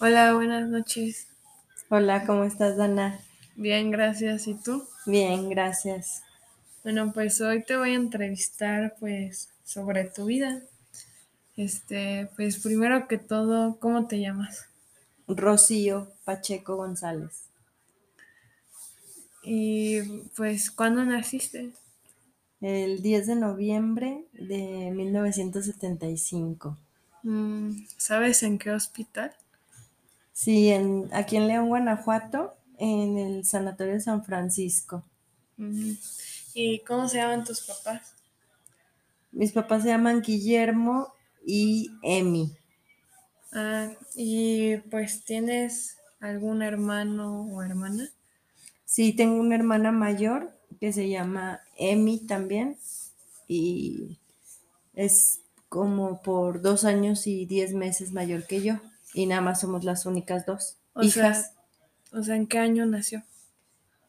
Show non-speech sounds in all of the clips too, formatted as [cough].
Hola, buenas noches. Hola, ¿cómo estás, Dana? Bien, gracias. ¿Y tú? Bien, gracias. Bueno, pues hoy te voy a entrevistar pues sobre tu vida. Este, pues primero que todo, ¿cómo te llamas? Rocío Pacheco González. Y pues, ¿cuándo naciste? El 10 de noviembre de 1975. Mm, ¿Sabes en qué hospital? Sí, en, aquí en León, Guanajuato, en el Sanatorio de San Francisco. ¿Y cómo se llaman tus papás? Mis papás se llaman Guillermo y Emi. Ah, y pues tienes algún hermano o hermana? Sí, tengo una hermana mayor que se llama Emi también y es como por dos años y diez meses mayor que yo y nada más somos las únicas dos O hijas. sea, o sea, ¿en qué año nació?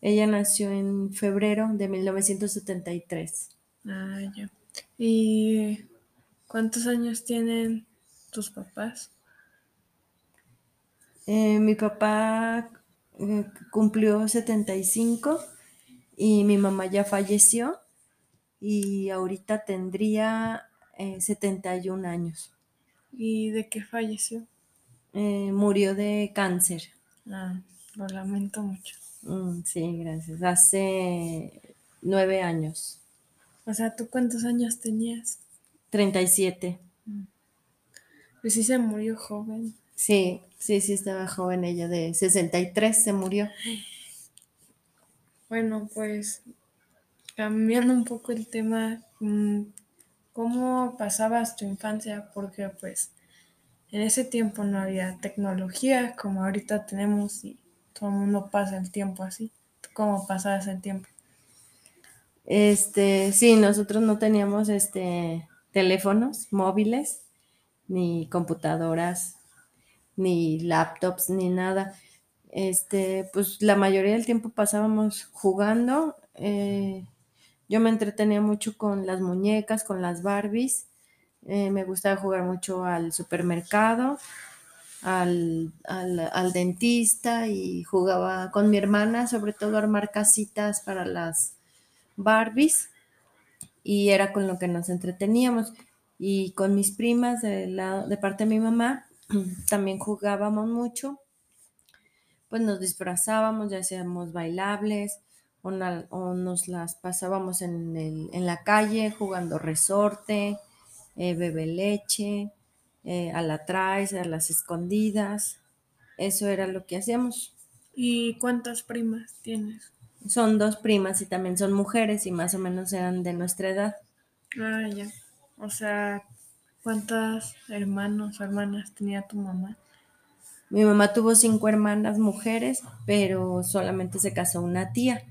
Ella nació en febrero de 1973. Ah, ya. ¿Y cuántos años tienen tus papás? Eh, mi papá eh, cumplió 75 y mi mamá ya falleció y ahorita tendría eh, 71 años. ¿Y de qué falleció? Eh, murió de cáncer. Ah, lo lamento mucho. Mm, sí, gracias. Hace nueve años. O sea, ¿tú cuántos años tenías? 37. Pues sí se murió joven. Sí, sí, sí, estaba joven ella, de 63 se murió. Bueno, pues cambiando un poco el tema, mm, ¿cómo pasabas tu infancia? Porque pues en ese tiempo no había tecnología como ahorita tenemos y todo el mundo pasa el tiempo así. ¿Tú ¿Cómo pasabas el tiempo? Este, sí, nosotros no teníamos este teléfonos móviles, ni computadoras, ni laptops, ni nada. Este, pues la mayoría del tiempo pasábamos jugando. eh, yo me entretenía mucho con las muñecas, con las Barbies. Eh, me gustaba jugar mucho al supermercado, al, al- dentista y jugaba con mi hermana, sobre todo armar casitas para las Barbies y era con lo que nos entreteníamos. Y con mis primas de, de parte de mi mamá [clears throat] también jugábamos mucho, pues nos disfrazábamos, ya hacíamos bailables o, o nos las pasábamos en, el- en la calle jugando resorte, eh, bebe leche, eh, a la traes, a las escondidas. Eso era lo que hacíamos. ¿Y cuántas primas tienes? Son dos primas y también son mujeres y más o menos eran de nuestra edad. Ah, ya. O sea, ¿cuántas hermanos o hermanas tenía tu mamá? Mi mamá tuvo cinco hermanas mujeres, pero solamente se casó una tía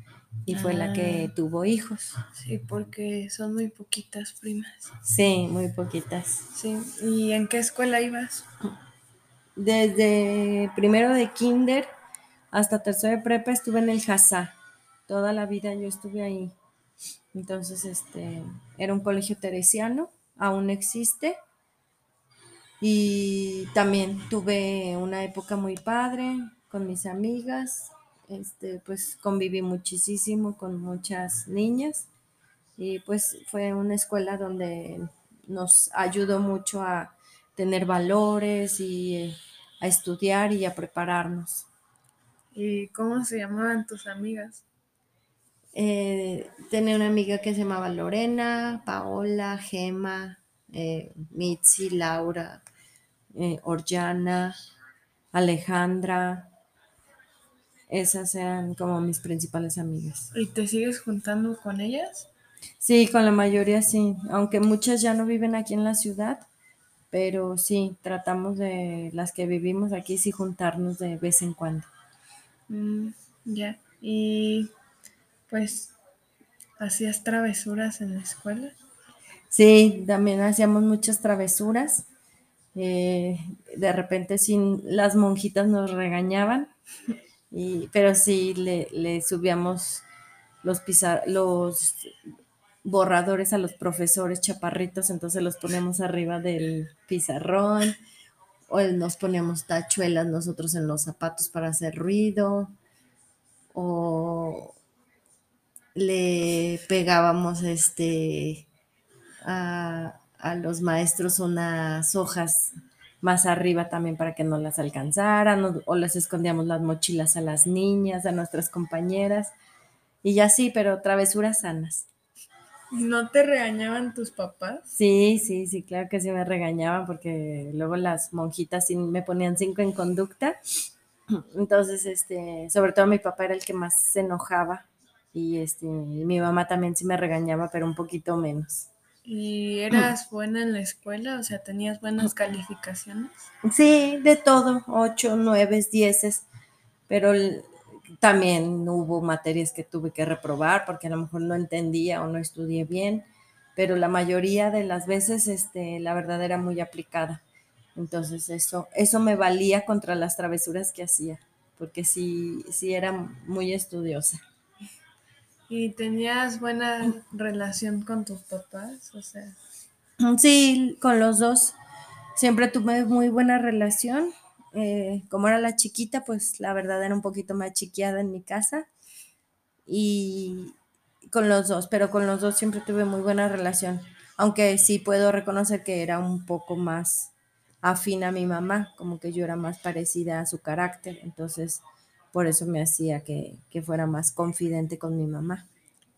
y fue la que Ah. tuvo hijos. Sí, porque son muy poquitas primas. Sí, muy poquitas. Sí. ¿Y en qué escuela ibas? Desde primero de kinder hasta tercero de prepa estuve en el Hazá. Toda la vida yo estuve ahí. Entonces, este, era un colegio teresiano, aún existe. Y también tuve una época muy padre con mis amigas. Este, pues conviví muchísimo con muchas niñas. Y pues fue una escuela donde nos ayudó mucho a tener valores y a estudiar y a prepararnos. ¿Y cómo se llamaban tus amigas? Eh, tenía una amiga que se llamaba Lorena, Paola, Gema, eh, Mitzi, Laura, eh, Orjana, Alejandra. Esas eran como mis principales amigas. ¿Y te sigues juntando con ellas? Sí, con la mayoría sí, aunque muchas ya no viven aquí en la ciudad, pero sí, tratamos de las que vivimos aquí sí juntarnos de vez en cuando. Mm, ya. ¿Y pues hacías travesuras en la escuela? Sí, también hacíamos muchas travesuras. eh, de repente sí, las monjitas nos regañaban, [laughs] pero sí le, le subíamos los, pizar- los borradores a los profesores chaparritos, entonces los poníamos arriba del pizarrón. o nos poníamos tachuelas nosotros en los zapatos para hacer ruido, o le pegábamos este a, a los maestros unas hojas más arriba también para que no las alcanzaran, o, les escondíamos las mochilas a las niñas, a nuestras compañeras, y ya sí, pero travesuras sanas. ¿No te regañaban tus papás? Sí, sí, sí, claro que sí me regañaban porque luego las monjitas me ponían cinco en conducta. Entonces, este, sobre todo mi papá era el que más se enojaba y este, mi mamá también sí me regañaba, pero un poquito menos. ¿Y eras buena en la escuela? O sea, ¿tenías buenas calificaciones? Sí, de todo, ocho, nueve, dieces, pero también hubo materias que tuve que reprobar porque a lo mejor no entendía o no estudié bien, pero la mayoría de las veces, este, la verdad era muy aplicada. Entonces eso, eso me valía contra las travesuras que hacía, porque sí, sí era muy estudiosa. ¿Y tenías buena relación con tus papás? O sea. Sí, con los dos. Siempre tuve muy buena relación. Eh, como era la chiquita, pues la verdad era un poquito más chiquiada en mi casa. Y con los dos, pero con los dos siempre tuve muy buena relación. Aunque sí puedo reconocer que era un poco más afín a mi mamá, como que yo era más parecida a su carácter. Entonces, por eso me hacía que, que fuera más confidente con mi mamá.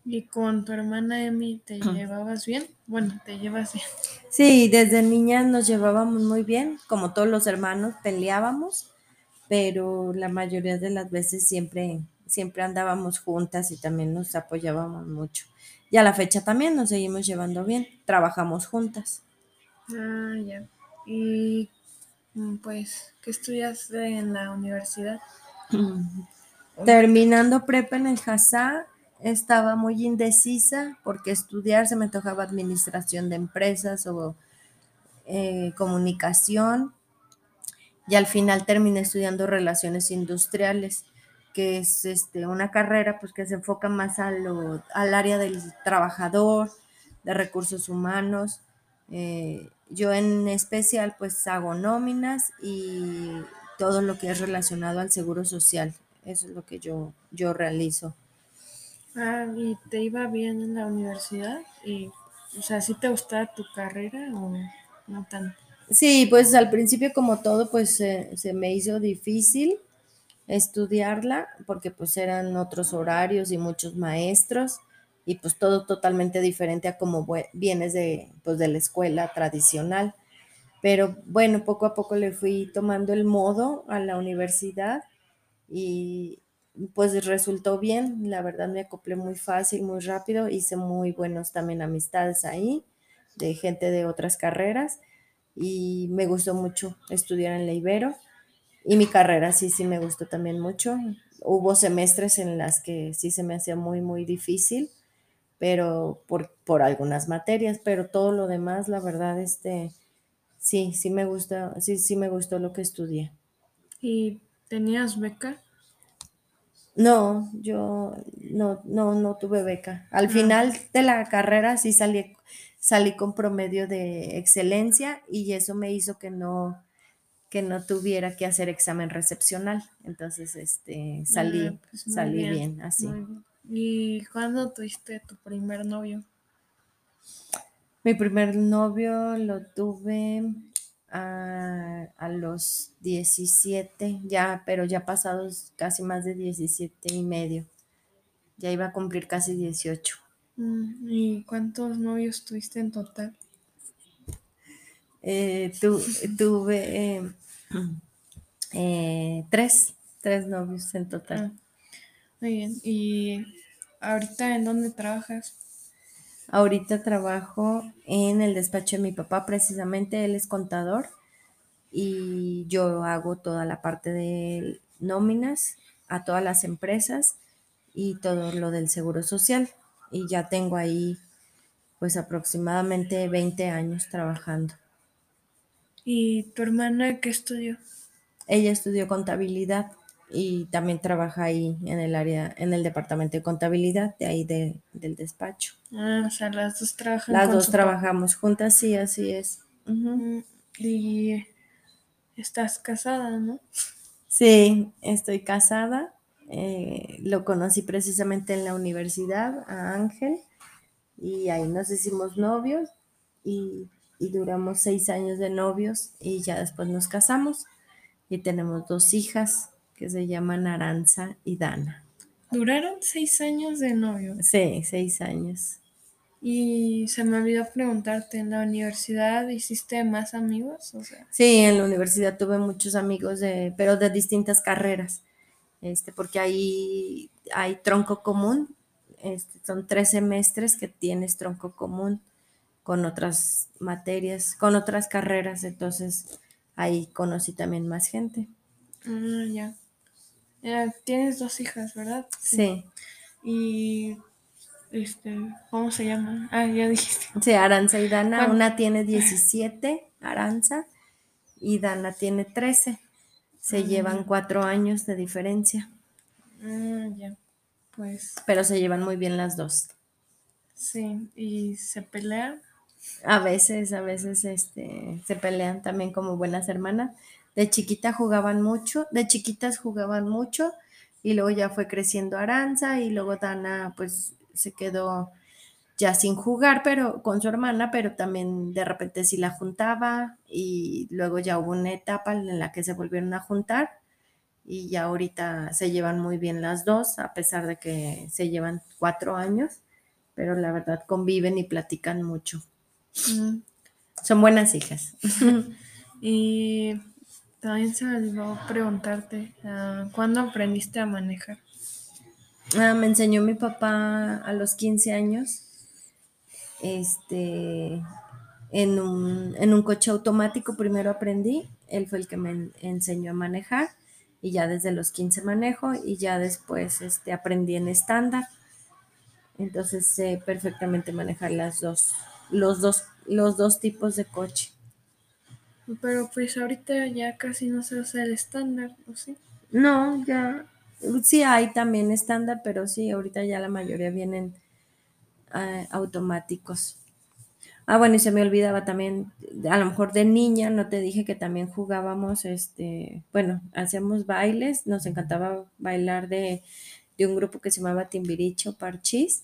¿Y con tu hermana Emi te [clears throat] llevabas bien? Bueno, te llevas bien. Sí, desde niña nos llevábamos muy bien, como todos los hermanos peleábamos, pero la mayoría de las veces siempre, siempre andábamos juntas y también nos apoyábamos mucho. Y a la fecha también nos seguimos llevando bien, trabajamos juntas. Ah, ya. ¿Y pues qué estudiaste en la universidad? [clears throat] Terminando prepa en el Hazá, estaba muy indecisa porque estudiar se me tocaba administración de empresas o eh, comunicación y al final terminé estudiando relaciones industriales que es este, una carrera pues que se enfoca más a lo, al área del trabajador, de recursos humanos. Eh, yo en especial pues hago nóminas y todo lo que es relacionado al seguro social. Eso es lo que yo, yo realizo. Ah, ¿y te iba bien en la universidad? Y, o sea, ¿sí te gustaba tu carrera o no tanto? Sí, pues al principio como todo, pues eh, se me hizo difícil estudiarla porque pues eran otros horarios y muchos maestros y pues todo totalmente diferente a como vienes de, pues, de la escuela tradicional. Pero bueno, poco a poco le fui tomando el modo a la universidad y, pues resultó bien, la verdad me acoplé muy fácil, muy rápido, hice muy buenos también amistades ahí, de gente de otras carreras y me gustó mucho estudiar en la Ibero y mi carrera sí, sí me gustó también mucho. Hubo semestres en las que sí se me hacía muy, muy difícil, pero por, por algunas materias, pero todo lo demás, la verdad, este, sí, sí me gusta, sí, sí me gustó lo que estudié. ¿Y tenías beca? No, yo no, no, no tuve beca. Al final de la carrera sí salí, salí con promedio de excelencia y eso me hizo que no, que no tuviera que hacer examen recepcional. Entonces, este, salí, Ah, pues salí bien, bien, así. bien. ¿Y cuándo tuviste tu primer novio? Mi primer novio lo tuve a, a los 17, ya, pero ya pasados casi más de 17 y medio. Ya iba a cumplir casi 18. Mm, ¿Y cuántos novios tuviste en total? Eh, tu- tuve eh, eh, tres, tres novios en total. Ah, muy bien. ¿Y ahorita en dónde trabajas? Ahorita trabajo en el despacho de mi papá, precisamente él es contador y yo hago toda la parte de nóminas a todas las empresas y todo lo del seguro social. Y ya tengo ahí pues aproximadamente 20 años trabajando. ¿Y tu hermana qué estudió? Ella estudió contabilidad y también trabaja ahí en el área, en el departamento de contabilidad de ahí de- del despacho. Ah, o sea, las dos trabajan Las dos papá. trabajamos juntas, sí, así es. Mm, ¿Y estás casada, ¿no? Sí, estoy casada. eh, lo conocí precisamente en la universidad, a Ángel, y ahí nos hicimos novios y, y duramos seis años de novios y ya después nos casamos y tenemos dos hijas que se llaman Aranza y Dana. Duraron seis años de novio. Sí, seis años. Y se me olvidó preguntarte, ¿en la universidad hiciste más amigos? O sea, Sí, en la universidad tuve muchos amigos de, pero de distintas carreras, este, porque ahí hay tronco común, este, son tres semestres que tienes tronco común con otras materias, con otras carreras, entonces ahí conocí también más gente. ah, ya. Tienes dos hijas, ¿verdad? Sí, Y, este, ¿cómo se llaman? Ah, ya dijiste. sí, Aranza y Dana, ¿Cuán- una tiene 17, Aranza, y Dana tiene 13. Se llevan cuatro años de diferencia, Ah, ya. Pues, pero se llevan muy bien las dos. sí. ¿Y se pelean? A veces, a veces este, se pelean también como buenas hermanas. De chiquita jugaban mucho, de chiquitas jugaban mucho y luego ya fue creciendo Aranza y luego Dana pues se quedó ya sin jugar, pero con su hermana, pero también de repente sí la juntaba y luego ya hubo una etapa en la que se volvieron a juntar y ya ahorita se llevan muy bien las dos, a pesar de que se llevan cuatro años, pero la verdad conviven y platican mucho. Mm. Son buenas hijas. [laughs] Y también se me olvidó preguntarte, ah, ¿cuándo aprendiste a manejar? Ah, me enseñó mi papá a los 15 años, este, en un, en un coche automático primero aprendí, él fue el que me en- enseñó a manejar y ya desde los 15 manejo y ya después este, aprendí en estándar. Entonces sé perfectamente manejar las dos, los dos, los dos tipos de coche. Pero pues ahorita ya casi no se usa el estándar, ¿o sí? No, ya, sí hay también estándar, pero sí, ahorita ya la mayoría vienen ah, automáticos. Ah, bueno, y se me olvidaba también, a lo mejor de niña, no te dije que también jugábamos, este, bueno, hacíamos bailes, nos encantaba bailar de, de un grupo que se llamaba Timbiricho Parchís,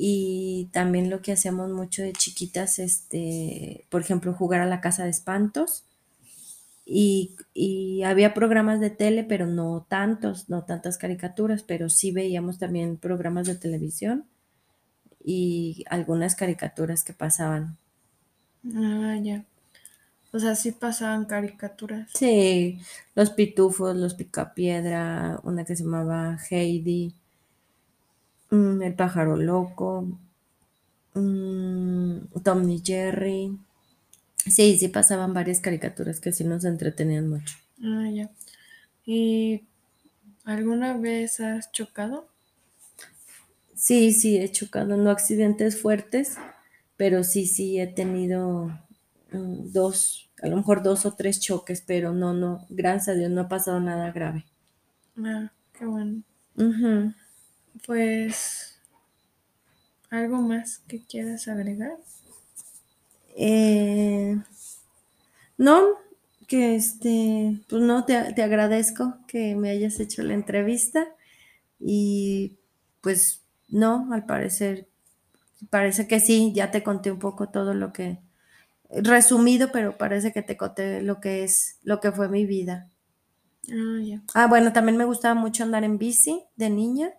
y también lo que hacíamos mucho de chiquitas, este, por ejemplo, jugar a la casa de espantos, y, y había programas de tele, pero no tantos, no tantas caricaturas, pero sí veíamos también programas de televisión y algunas caricaturas que pasaban. Ah, ya. O sea, sí pasaban caricaturas. Sí, los pitufos, los picapiedra, una que se llamaba Heidi, mm, el pájaro loco, mm, Tom y Jerry. Sí, sí pasaban varias caricaturas que sí nos entretenían mucho. Ah, ya. ¿Y alguna vez has chocado? Sí, sí, he chocado, no accidentes fuertes, pero sí, sí he tenido mm, dos, a lo mejor dos o tres choques, pero no, no, gracias a Dios no ha pasado nada grave. Ah, qué bueno. Ujú. Pues, ¿algo más que quieras agregar? Eh, no, que este, pues no, te, te agradezco que me hayas hecho la entrevista y pues no, al parecer, parece que sí, ya te conté un poco todo lo que, resumido, pero parece que te conté lo que es, lo que fue mi vida. Ah. Ah, bueno, también me gustaba mucho andar en bici de niña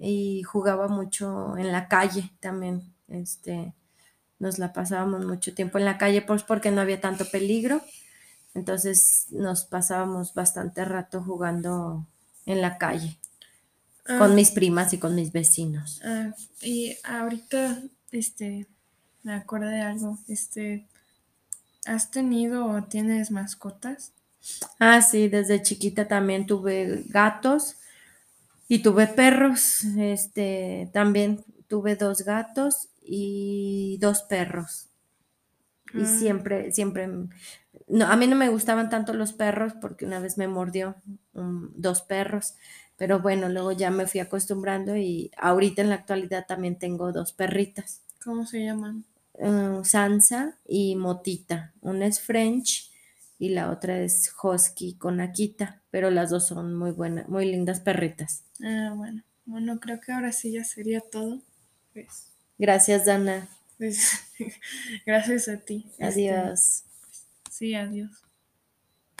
y jugaba mucho en la calle también. Este, nos la pasábamos mucho tiempo en la calle, pues porque no había tanto peligro. Entonces nos pasábamos bastante rato jugando en la calle Ah, con mis primas y con mis vecinos. ah, y ahorita, este, me acordé de algo. Este, ¿has tenido o tienes mascotas? Ah, sí, desde chiquita también tuve gatos y tuve perros. Este, también tuve dos gatos y dos perros. Y Ah. siempre, siempre, no, a mí no me gustaban tanto los perros porque una vez me mordió um, dos perros, pero bueno, luego ya me fui acostumbrando y ahorita en la actualidad también tengo dos perritas, ¿Cómo se llaman? uh, Sansa y Motita. Una es French y la otra es Husky con Akita, pero las dos son muy buenas, muy lindas perritas. Ah, bueno. Bueno, creo que ahora sí ya sería todo. Pues, Gracias, Dana. pues, [laughs] gracias a ti. Este, Adiós. sí, adiós.